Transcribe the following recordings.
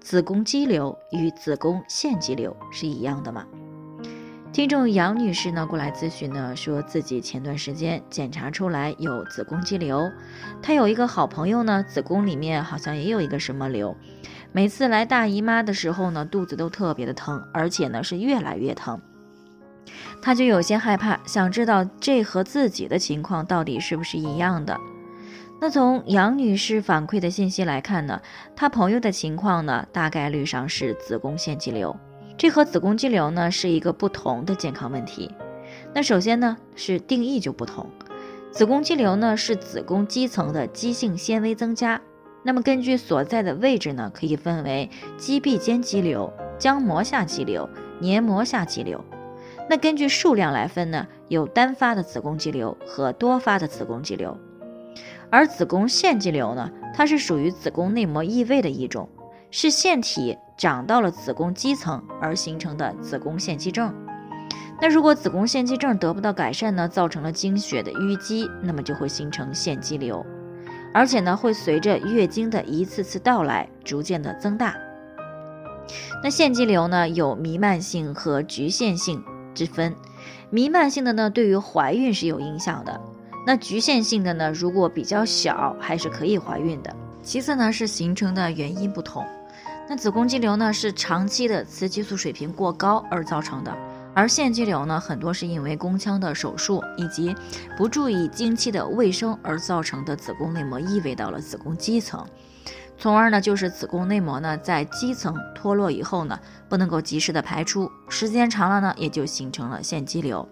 子宫肌瘤与子宫腺肌瘤是一样的吗？听众杨女士呢过来咨询呢，说自己前段时间检查出来有子宫肌瘤，她有一个好朋友呢，子宫里面好像也有一个什么瘤，每次来大姨妈的时候呢，肚子都特别的疼，而且呢是越来越疼，她就有些害怕，想知道这和自己的情况到底是不是一样的。那从杨女士反馈的信息来看呢，她朋友的情况呢，大概率上是子宫腺肌瘤，这和子宫肌瘤呢是一个不同的健康问题。那首先呢是定义就不同，子宫肌瘤呢是子宫肌层的肌性纤维增加，那么根据所在的位置呢，可以分为肌壁间肌瘤、浆膜下肌瘤、黏膜下肌瘤。那根据数量来分呢，有单发的子宫肌瘤和多发的子宫肌瘤。而子宫腺肌瘤呢，它是属于子宫内膜异位的一种，是腺体长到了子宫肌层而形成的子宫腺肌症。那如果子宫腺肌症得不到改善呢，造成了经血的淤积，那么就会形成腺肌瘤，而且呢会随着月经的一次次到来逐渐的增大。那腺肌瘤呢有弥漫性和局限性之分，弥漫性的呢对于怀孕是有影响的。那局限性的呢，如果比较小，还是可以怀孕的。其次呢，是形成的原因不同。那子宫肌瘤呢，是长期的雌激素水平过高而造成的，而腺肌瘤呢，很多是因为宫腔的手术以及不注意经期的卫生而造成的子宫内膜异位到了子宫肌层，从而呢，就是子宫内膜呢在肌层脱落以后呢，不能够及时的排出，时间长了呢，也就形成了腺肌瘤。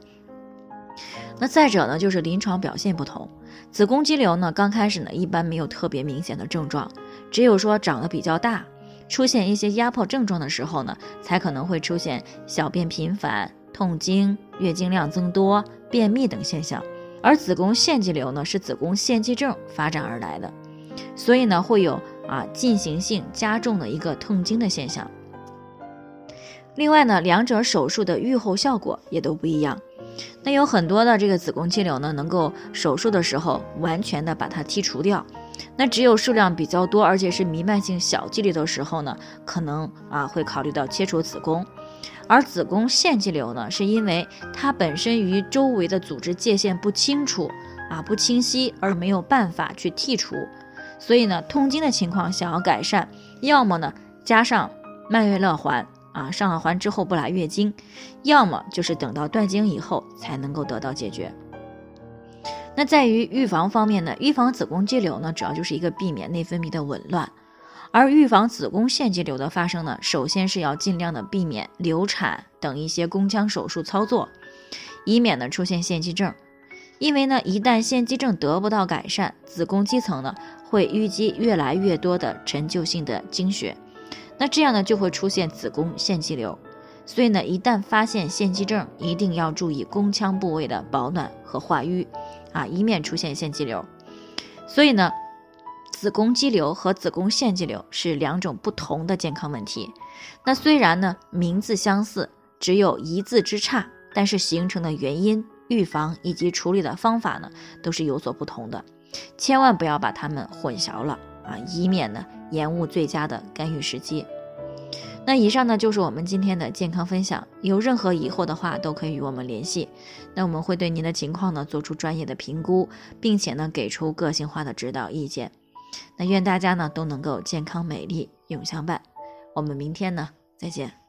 那再者呢，就是临床表现不同。子宫肌瘤呢，刚开始呢，一般没有特别明显的症状，只有说长得比较大，出现一些压迫症状的时候呢，才可能会出现小便频繁、痛经、月经量增多、便秘等现象。而子宫腺肌瘤呢，是子宫腺肌症发展而来的，所以呢，会有啊进行性加重的一个痛经的现象。另外呢，两者手术的预后效果也都不一样。那有很多的这个子宫肌瘤呢，能够手术的时候完全的把它剔除掉。那只有数量比较多，而且是弥漫性小肌瘤的时候呢，可能啊会考虑到切除子宫。而子宫腺肌瘤呢，是因为它本身与周围的组织界限不清楚啊不清晰，而没有办法去剔除。所以呢，痛经的情况想要改善，要么呢加上曼月乐环。啊，上了环之后不来月经，要么就是等到断经以后才能够得到解决。那在于预防方面呢，预防子宫肌瘤呢，主要就是一个避免内分泌的紊乱，而预防子宫腺肌瘤的发生呢，首先是要尽量的避免流产等一些宫腔手术操作，以免呢出现腺肌症。因为呢，一旦腺肌症得不到改善，子宫肌层呢会淤积越来越多的陈旧性的经血。那这样呢，就会出现子宫腺肌瘤，所以呢，一旦发现腺肌症，一定要注意宫腔部位的保暖和化瘀，啊，以免出现腺肌瘤。所以呢，子宫肌瘤和子宫腺肌瘤是两种不同的健康问题。那虽然呢名字相似，只有一字之差，但是形成的原因、预防以及处理的方法呢，都是有所不同的。千万不要把它们混淆了啊，以免呢。延误最佳的干预时机。那以上呢就是我们今天的健康分享。有任何疑惑的话，都可以与我们联系。那我们会对您的情况呢做出专业的评估，并且呢给出个性化的指导意见。那愿大家呢都能够健康美丽永相伴。我们明天呢再见。